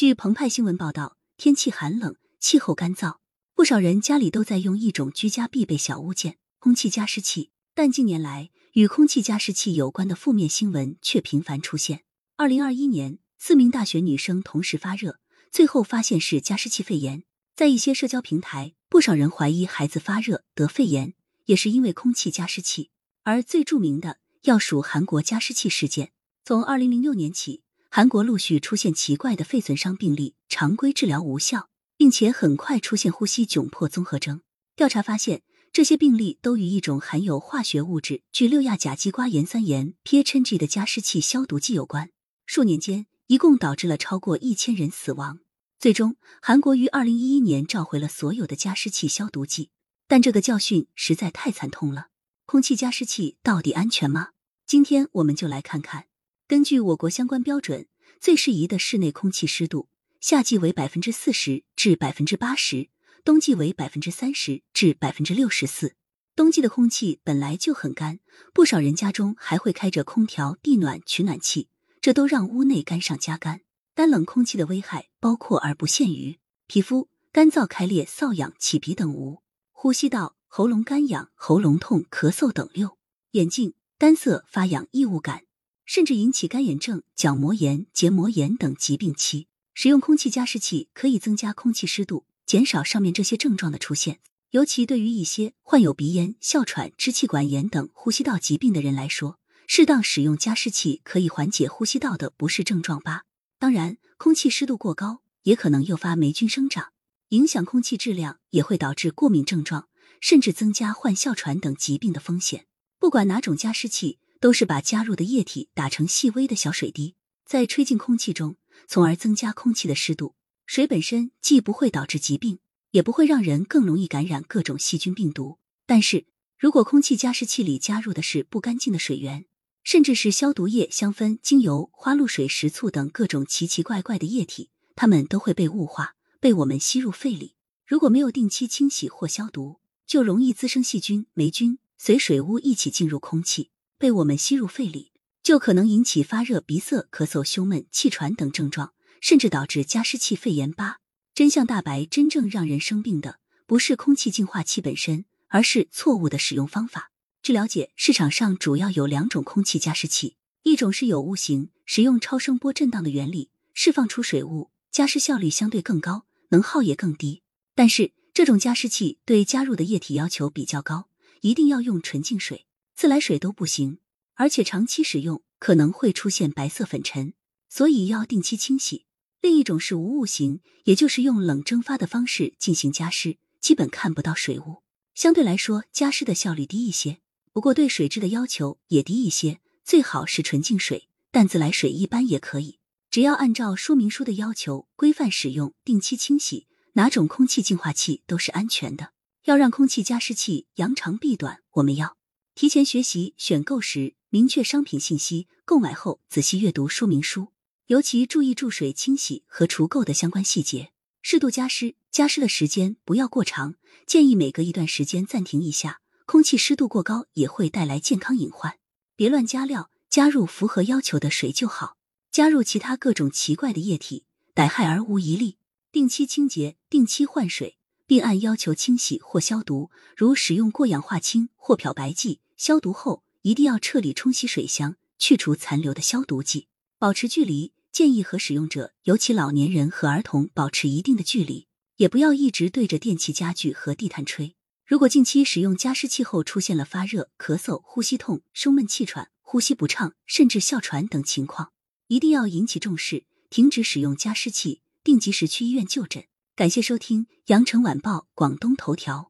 据澎湃新闻报道，天气寒冷，气候干燥，不少人家里都在用一种居家必备小物件——空气加湿器。但近年来，与空气加湿器有关的负面新闻却频繁出现。二零二一年，四名大学女生同时发热，最后发现是加湿器肺炎。在一些社交平台，不少人怀疑孩子发热得肺炎也是因为空气加湿器。而最著名的要数韩国加湿器事件。从二零零六年起，韩国陆续出现奇怪的肺损伤病例，常规治疗无效，并且很快出现呼吸窘迫综合征。调查发现。这些病例都与一种含有化学物质聚六亚甲基瓜盐酸盐 （PHNG） 的加湿器消毒剂有关。数年间，一共导致了超过一千人死亡。最终，韩国于二零一一年召回了所有的加湿器消毒剂。但这个教训实在太惨痛了。空气加湿器到底安全吗？今天我们就来看看。根据我国相关标准，最适宜的室内空气湿度，夏季为百分之四十至百分之八十。冬季为百分之三十至百分之六十四。冬季的空气本来就很干，不少人家中还会开着空调、地暖、取暖器，这都让屋内干上加干。干冷空气的危害包括而不限于皮肤干燥、开裂、瘙痒、起皮等无；呼吸道、喉咙干痒、喉咙痛、咳嗽等六；眼睛干涩、发痒、异物感，甚至引起干眼症、角膜炎、结膜炎等疾病期。使用空气加湿器可以增加空气湿度。减少上面这些症状的出现，尤其对于一些患有鼻炎、哮喘、支气管炎等呼吸道疾病的人来说，适当使用加湿器可以缓解呼吸道的不适症状吧。当然，空气湿度过高也可能诱发霉菌生长，影响空气质量，也会导致过敏症状，甚至增加患哮喘等疾病的风险。不管哪种加湿器，都是把加入的液体打成细微的小水滴，再吹进空气中，从而增加空气的湿度。水本身既不会导致疾病，也不会让人更容易感染各种细菌病毒。但是如果空气加湿器里加入的是不干净的水源，甚至是消毒液、香氛、精油、花露水、食醋等各种奇奇怪怪的液体，它们都会被雾化，被我们吸入肺里。如果没有定期清洗或消毒，就容易滋生细菌、霉菌，随水污一起进入空气，被我们吸入肺里，就可能引起发热、鼻塞、咳嗽、胸闷、气喘等症状。甚至导致加湿器肺炎。八真相大白：真正让人生病的不是空气净化器本身，而是错误的使用方法。据了解，市场上主要有两种空气加湿器，一种是有雾型，使用超声波震荡的原理释放出水雾，加湿效率相对更高，能耗也更低。但是这种加湿器对加入的液体要求比较高，一定要用纯净水，自来水都不行，而且长期使用可能会出现白色粉尘，所以要定期清洗。另一种是无雾型，也就是用冷蒸发的方式进行加湿，基本看不到水雾，相对来说加湿的效率低一些。不过对水质的要求也低一些，最好是纯净水，但自来水一般也可以。只要按照说明书的要求规范使用，定期清洗，哪种空气净化器都是安全的。要让空气加湿器扬长避短，我们要提前学习选购时明确商品信息，购买后仔细阅读说明书。尤其注意注水、清洗和除垢的相关细节，适度加湿，加湿的时间不要过长，建议每隔一段时间暂停一下。空气湿度过高也会带来健康隐患，别乱加料，加入符合要求的水就好。加入其他各种奇怪的液体，百害而无一利。定期清洁，定期换水，并按要求清洗或消毒。如使用过氧化氢或漂白剂，消毒后一定要彻底冲洗水箱，去除残留的消毒剂，保持距离。建议和使用者，尤其老年人和儿童保持一定的距离，也不要一直对着电器家具和地毯吹。如果近期使用加湿器后出现了发热、咳嗽、呼吸痛、胸闷气喘、呼吸不畅，甚至哮喘等情况，一定要引起重视，停止使用加湿器，并及时去医院就诊。感谢收听羊城晚报广东头条。